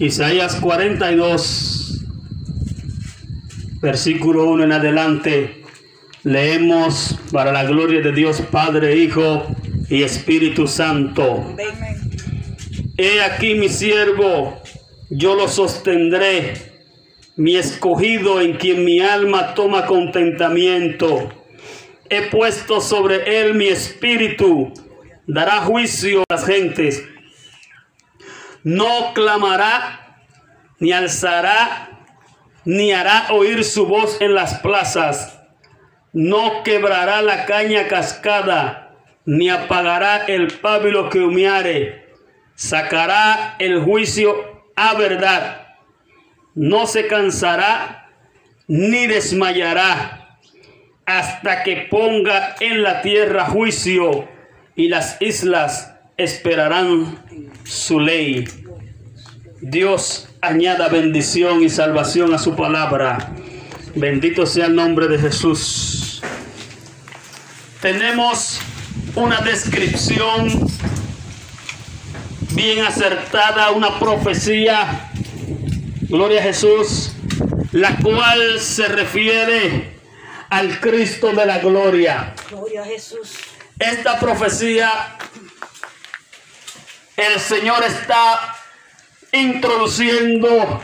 Isaías 42, versículo 1 en adelante, leemos para la gloria de Dios Padre, Hijo y Espíritu Santo. He aquí mi siervo, yo lo sostendré, mi escogido en quien mi alma toma contentamiento. He puesto sobre él mi espíritu, dará juicio a las gentes no clamará, ni alzará, ni hará oír su voz en las plazas. No quebrará la caña cascada, ni apagará el pábilo que humeare. Sacará el juicio a verdad. No se cansará, ni desmayará, hasta que ponga en la tierra juicio, y las islas esperarán su ley. Dios añada bendición y salvación a su palabra. Bendito sea el nombre de Jesús. Tenemos una descripción bien acertada, una profecía, gloria a Jesús, la cual se refiere al Cristo de la gloria. Gloria a Jesús. Esta profecía el Señor está introduciendo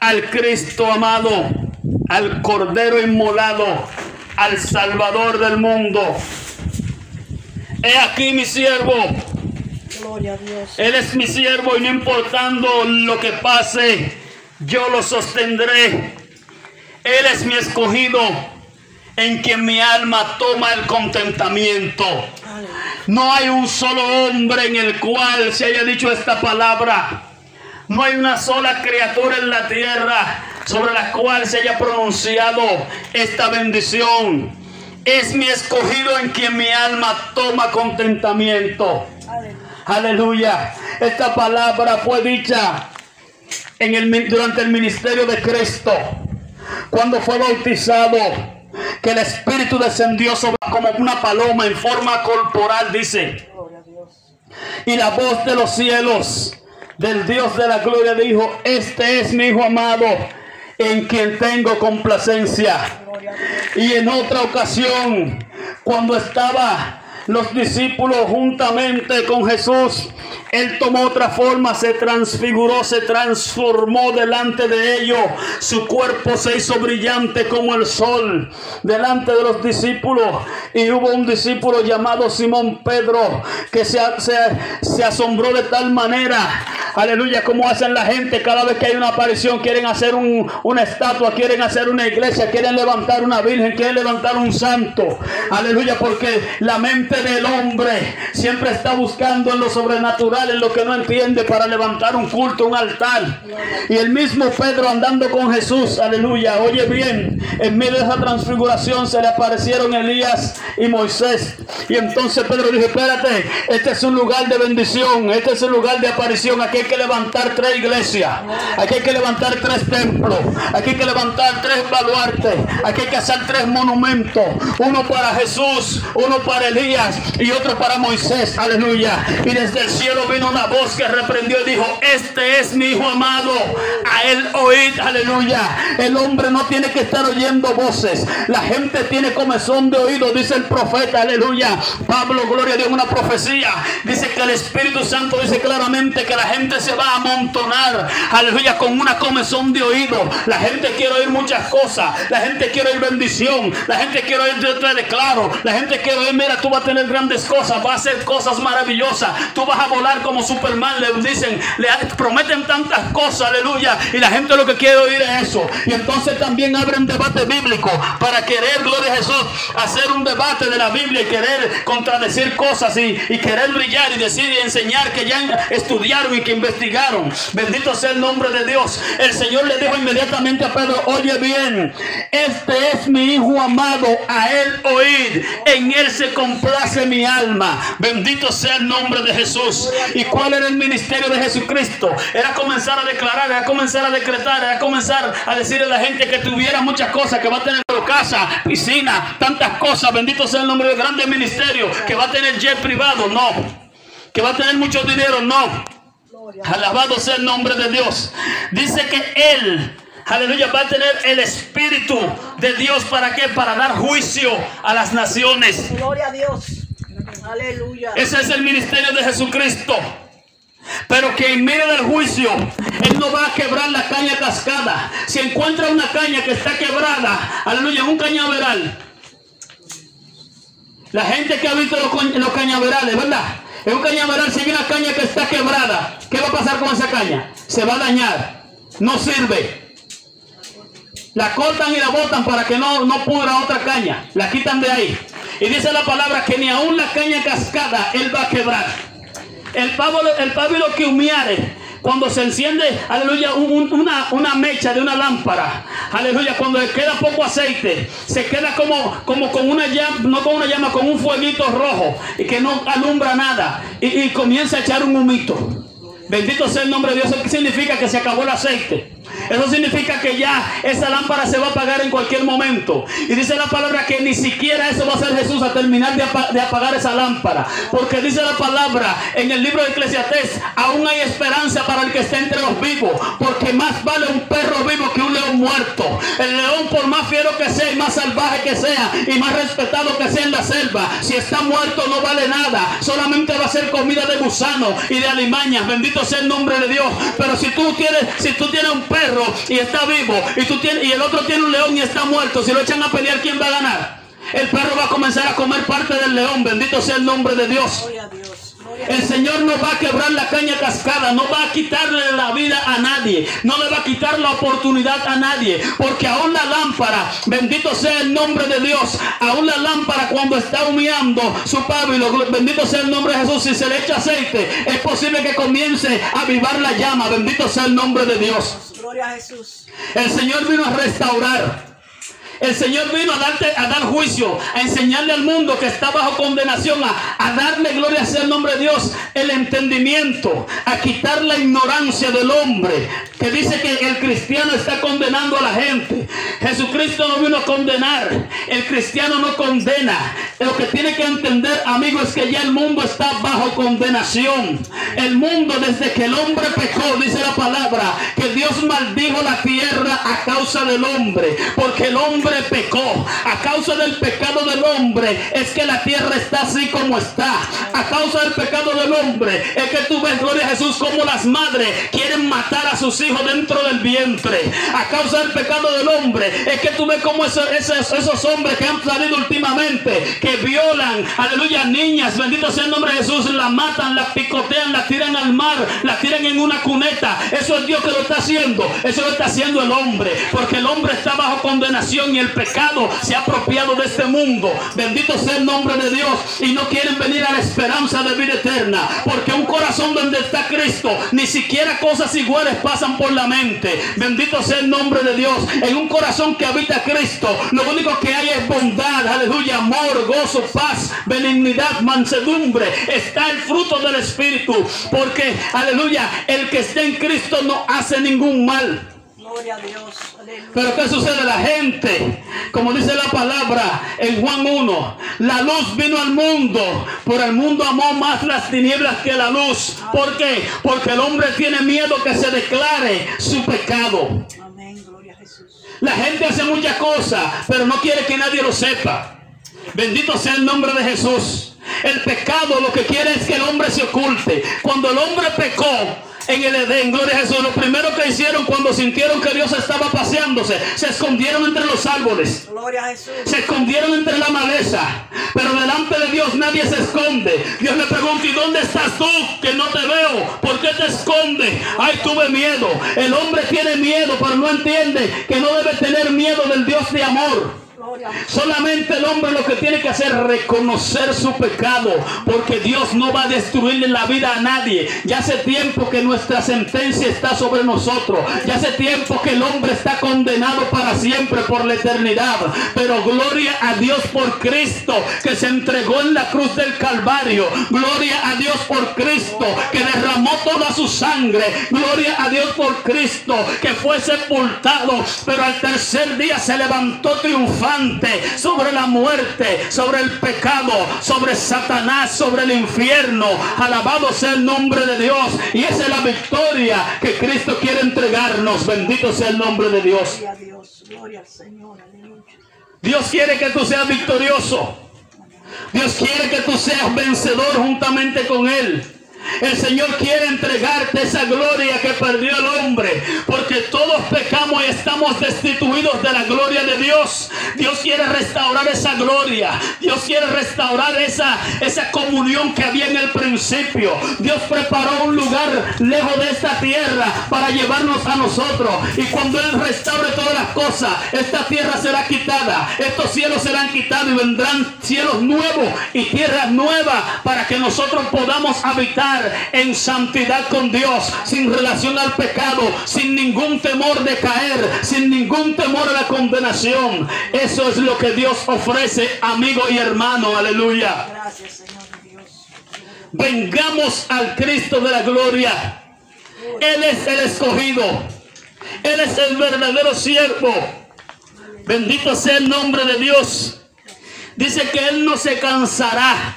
al Cristo amado, al Cordero inmolado, al Salvador del mundo. He aquí mi siervo. Gloria a Dios. Él es mi siervo y no importando lo que pase, yo lo sostendré. Él es mi escogido en quien mi alma toma el contentamiento. No hay un solo hombre en el cual se haya dicho esta palabra. No hay una sola criatura en la tierra sobre la cual se haya pronunciado esta bendición. Es mi escogido en quien mi alma toma contentamiento. Aleluya. Esta palabra fue dicha en el, durante el ministerio de Cristo. Cuando fue bautizado que el Espíritu descendió sobre como una paloma en forma corporal, dice. Y la voz de los cielos, del Dios de la gloria, dijo, este es mi Hijo amado, en quien tengo complacencia. Y en otra ocasión, cuando estaba los discípulos juntamente con Jesús, él tomó otra forma, se transfiguró, se transformó delante de ellos. Su cuerpo se hizo brillante como el sol delante de los discípulos. Y hubo un discípulo llamado Simón Pedro que se, se, asombró de tal manera. Aleluya, como hacen la gente cada vez que hay una aparición. Quieren hacer una estatua, quieren hacer una iglesia, quieren levantar una virgen, quieren levantar un santo. Aleluya, porque la mente del hombre siempre está buscando en lo sobrenatural en lo que no entiende para levantar un culto, un altar. Y el mismo Pedro andando con Jesús, aleluya, oye bien, en medio de esa transfiguración se le aparecieron Elías y Moisés. Y entonces Pedro dijo, espérate, este es un lugar de bendición, este es un lugar de aparición, aquí hay que levantar tres iglesias, aquí hay que levantar tres templos, aquí hay que levantar tres baluartes, aquí hay que hacer tres monumentos, uno para Jesús, uno para Elías y otro para Moisés, aleluya. Y desde el cielo vino una voz que reprendió y dijo, este es mi hijo amado, a él oíd, aleluya. El hombre no tiene que estar oyendo voces, la gente tiene comezón de oído, dice el profeta, aleluya. Pablo, gloria a Dios, una profecía, dice que el Espíritu Santo dice claramente que la gente se va a amontonar, aleluya, con una comezón de oído. La gente quiere oír muchas cosas. La gente quiere oír bendición. La gente quiere oír yo te declaro. La gente quiere oír, mira, tú vas a tener grandes cosas, vas a hacer cosas maravillosas. Tú vas a volar como Superman, le dicen, le prometen tantas cosas, aleluya. Y la gente lo que quiere oír es eso. Y entonces también abren debate bíblico para querer, gloria a Jesús, hacer un debate de la Biblia y querer contradecir cosas y querer brillar y decir y enseñar que ya estudiaron y que investigaron. Bendito sea el nombre de Dios. El Señor le dijo inmediatamente a Pedro, oye bien, este es mi Hijo amado, a él oíd, en él se complace mi alma. Bendito sea el nombre de Jesús. ¿Y cuál era el ministerio de Jesucristo? Era comenzar a declarar, era comenzar a decretar, era comenzar a decirle a la gente que tuviera muchas cosas, que va a tener casa, piscina, tantas cosas. Bendito sea el nombre del grande ministerio, que va a tener jet privado, no. Que va a tener mucho dinero, no. Alabado sea el nombre de Dios. Dice que Él, aleluya, va a tener el Espíritu de Dios. ¿Para qué? Para dar juicio a las naciones. Gloria a Dios. Aleluya. Ese es el ministerio de Jesucristo. Pero que en medio del juicio, Él no va a quebrar la caña cascada. Si encuentra una caña que está quebrada, aleluya, un cañaveral. La gente que ha visto los, cañaverales, ¿verdad? En un cañaveral, si hay una caña que está quebrada, ¿qué va a pasar con esa caña? Se va a dañar. No sirve. La cortan y la botan para que no, no pudra otra caña. La quitan de ahí. Y dice la palabra que ni aún la caña cascada Él va a quebrar. El, pavo, el pábilo que humiare, cuando se enciende, aleluya, una, una, mecha de una lámpara, aleluya, cuando le queda poco aceite, se queda como, como con una llama, no con una llama, con un fueguito rojo y que no alumbra nada y, y comienza a echar un humito. Bendito sea el nombre de Dios. ¿Qué significa que se acabó el aceite? Eso significa que ya esa lámpara se va a apagar en cualquier momento. Y dice la palabra que ni siquiera eso va a ser Jesús a terminar de, apagar esa lámpara. Porque dice la palabra en el libro de Eclesiastés, aún hay esperanza para el que esté entre los vivos. Porque más vale un perro vivo que un león muerto. El león por más fiero que sea y más salvaje que sea y más respetado que sea en la selva, si está muerto no vale nada. Solamente va a ser comida de gusano y de alimañas. Bendito sea el nombre de Dios. Pero si tú tienes, si tú tienes un perro y está vivo, y tú tienes, y el otro tiene un león y está muerto, si lo echan a pelear, ¿quién va a ganar? El perro va a comenzar a comer parte del león. Bendito sea el nombre de Dios. El Señor no va a quebrar la caña cascada, no va a quitarle la vida a nadie, no le va a quitar la oportunidad a nadie, porque aún la lámpara, bendito sea el nombre de Dios, aún la lámpara cuando está humeando su pábilo, bendito sea el nombre de Jesús, si se le echa aceite, es posible que comience a avivar la llama, bendito sea el nombre de Dios. El Señor vino a restaurar. El Señor vino a, darte, a dar juicio, a enseñarle al mundo que está bajo condenación, a, darle gloria sea el nombre de Dios, el entendimiento, a quitar la ignorancia del hombre, que dice que el cristiano está condenando a la gente. Jesucristo no vino a condenar, el cristiano no condena. Lo que tiene que entender, amigo, es que ya el mundo está bajo condenación. El mundo desde que el hombre pecó, dice la palabra, que Dios maldijo la tierra a causa del hombre, porque el hombre pecó. A causa del pecado del hombre es que la tierra está así como está. A causa del pecado del hombre es que tú ves, gloria a Jesús, como las madres quieren matar a sus hijos dentro del vientre. A causa del pecado del hombre es que tú ves como esos, esos, hombres que han salido últimamente, que violan, aleluya, niñas, bendito sea el nombre de Jesús, la matan, la picotean, la tiran al mar, la tiran en una cuneta. Eso es Dios que lo está haciendo. Eso lo está haciendo el hombre. Porque el hombre está bajo condenación y el pecado se ha apropiado de este mundo. Bendito sea el nombre de Dios. Y no quieren venir a la esperanza de vida eterna. Porque un corazón donde está Cristo, ni siquiera cosas iguales pasan por la mente. Bendito sea el nombre de Dios. En un corazón que habita Cristo, lo único que hay es bondad, aleluya, amor, gozo, paz, benignidad, mansedumbre. Está el fruto del Espíritu. Porque, aleluya, el que está en Cristo no hace ningún mal. Pero ¿qué sucede? La gente, como dice la palabra en Juan 1, la luz vino al mundo, por el mundo amó más las tinieblas que la luz. ¿Por qué? Porque el hombre tiene miedo que se declare su pecado. La gente hace muchas cosas, pero no quiere que nadie lo sepa. Bendito sea el nombre de Jesús. El pecado lo que quiere es que el hombre se oculte. Cuando el hombre pecó, en el Edén, gloria a Jesús, lo primero que hicieron cuando sintieron que Dios estaba paseándose, se escondieron entre los árboles. Gloria a Jesús. Se escondieron entre la maleza, pero delante de Dios nadie se esconde. Dios le pregunta, ¿y dónde estás tú? Que no te veo. ¿Por qué te escondes? Ay, tuve miedo. El hombre tiene miedo, pero no entiende que no debe tener miedo del Dios de amor. Solamente el hombre lo que tiene que hacer es reconocer su pecado, porque Dios no va a destruirle la vida a nadie. Ya hace tiempo que nuestra sentencia está sobre nosotros. Ya hace tiempo que el hombre está condenado para siempre por la eternidad. Pero gloria a Dios por Cristo que se entregó en la cruz del Calvario. Gloria a Dios por Cristo que derramó toda su sangre. Gloria a Dios por Cristo que fue sepultado, pero al tercer día se levantó triunfante sobre la muerte, sobre el pecado, sobre Satanás, sobre el infierno. Alabado sea el nombre de Dios. Y esa es la victoria que Cristo quiere entregarnos. Bendito sea el nombre de Dios. Gloria a Dios. Gloria al Señor. Aleluya. Dios quiere que tú seas victorioso. Dios quiere que tú seas vencedor juntamente con Él. El Señor quiere entregarte esa gloria que perdió el hombre, porque todos pecamos y estamos destituidos de la gloria de Dios. Dios quiere restaurar esa gloria. Dios quiere restaurar esa, esa comunión que había en el principio. Dios preparó un lugar lejos de esta tierra para llevarnos a nosotros. Y cuando Él restaure todas las cosas, esta tierra será quitada. Estos cielos serán quitados y vendrán cielos nuevos y tierras nuevas para que nosotros podamos habitar en santidad con Dios, sin relación al pecado, sin ningún temor de caer, sin ningún temor a la condenación. Eso es lo que Dios ofrece, amigo y hermano. Aleluya. Gracias, Señor Dios. Vengamos al Cristo de la gloria. Él es el escogido. Él es el verdadero siervo. Bendito sea el nombre de Dios. Dice que Él no se cansará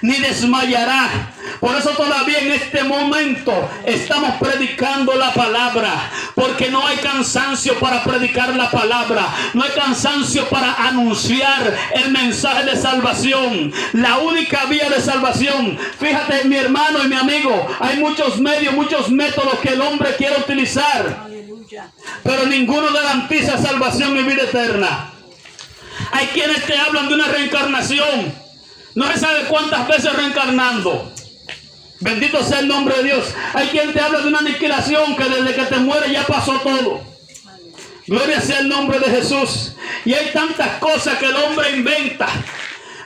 ni desmayará. Por eso todavía en este momento estamos predicando la palabra. Porque no hay cansancio para predicar la palabra. No hay cansancio para anunciar el mensaje de salvación. La única vía de salvación. Fíjate mi hermano y mi amigo. Hay muchos medios, muchos métodos que el hombre quiere utilizar. Pero ninguno garantiza salvación y vida eterna. Hay quienes te hablan de una reencarnación. No se sabe cuántas veces reencarnando. Bendito sea el nombre de Dios. Hay quien te habla de una aniquilación que desde que te mueres ya pasó todo. Gloria sea el nombre de Jesús. Y hay tantas cosas que el hombre inventa.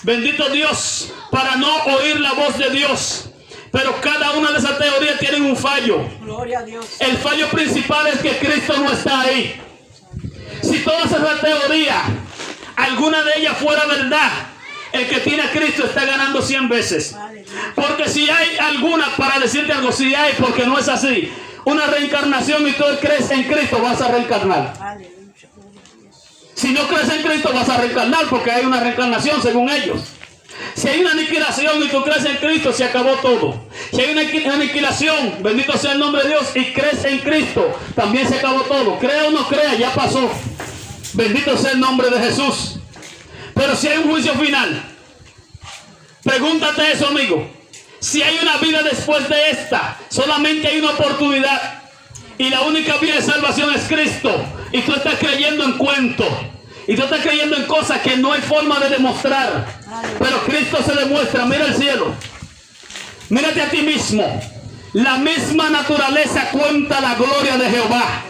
Bendito Dios para no oír la voz de Dios. Pero cada una de esas teorías tiene un fallo. Gloria a Dios. El fallo principal es que Cristo no está ahí. Si todas esas teorías, alguna de ellas fuera verdad, el que tiene a Cristo está ganando 100 veces. Porque si hay alguna, para decirte algo, si hay, porque no es así, una reencarnación y tú crees en Cristo, vas a reencarnar. Si no crees en Cristo, vas a reencarnar porque hay una reencarnación según ellos. Si hay una aniquilación y tú crees en Cristo, se acabó todo. Si hay una aniqui- aniquilación, bendito sea el nombre de Dios, y crees en Cristo, también se acabó todo. Crea o no crea, ya pasó. Bendito sea el nombre de Jesús. Pero si hay un juicio final, pregúntate eso, amigo. Si hay una vida después de esta, solamente hay una oportunidad. Y la única vía de salvación es Cristo. Y tú estás creyendo en cuentos. Y tú estás creyendo en cosas que no hay forma de demostrar. Pero Cristo se demuestra. Mira el cielo. Mírate a ti mismo. La misma naturaleza cuenta la gloria de Jehová.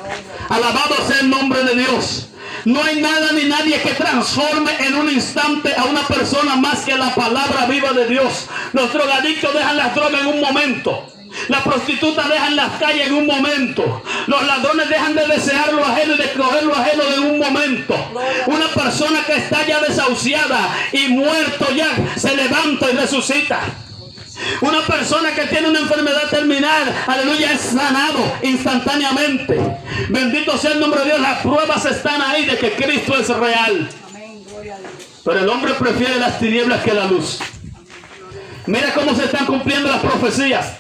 Alabado sea el nombre de Dios. No hay nada ni nadie que transforme en un instante a una persona más que la palabra viva de Dios. Los drogadictos dejan las drogas en un momento. Las prostitutas dejan las calles en un momento. Los ladrones dejan de desear lo ajeno y de coger lo ajeno en un momento. Una persona que está ya desahuciada y muerto ya se levanta y resucita. Una persona que tiene una enfermedad terminal, aleluya, es sanado instantáneamente. Bendito sea el nombre de Dios. Las pruebas están ahí de que Cristo es real. Pero el hombre prefiere las tinieblas que la luz. Mira cómo se están cumpliendo las profecías.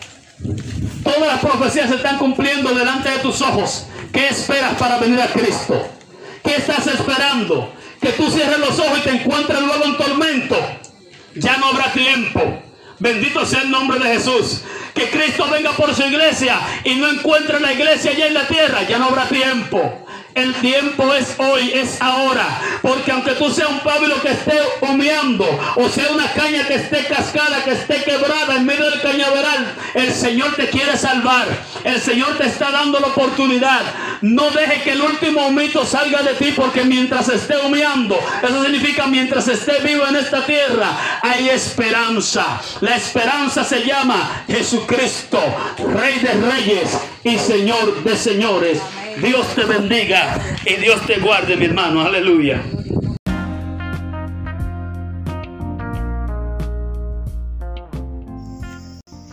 Todas las profecías se están cumpliendo delante de tus ojos. ¿Qué esperas para venir a Cristo? ¿Qué estás esperando? Que tú cierres los ojos y te encuentres luego en tormento. Ya no habrá tiempo. Bendito sea el nombre de Jesús. que Cristo venga por su iglesia y no encuentre la iglesia allá en la tierra, ya no habrá tiempo. El tiempo es hoy, es ahora. Porque aunque tú seas un pábilo que esté humeando, o sea una caña que esté cascada, que esté quebrada en medio del el Señor te quiere salvar. El Señor te está dando la oportunidad. No deje que el último mito salga de ti, porque mientras esté humeando, eso significa mientras esté vivo en esta tierra, hay esperanza. La esperanza se llama Jesucristo, Rey de Reyes y Señor de Señores. Dios te bendiga y Dios te guarde, mi hermano. Aleluya.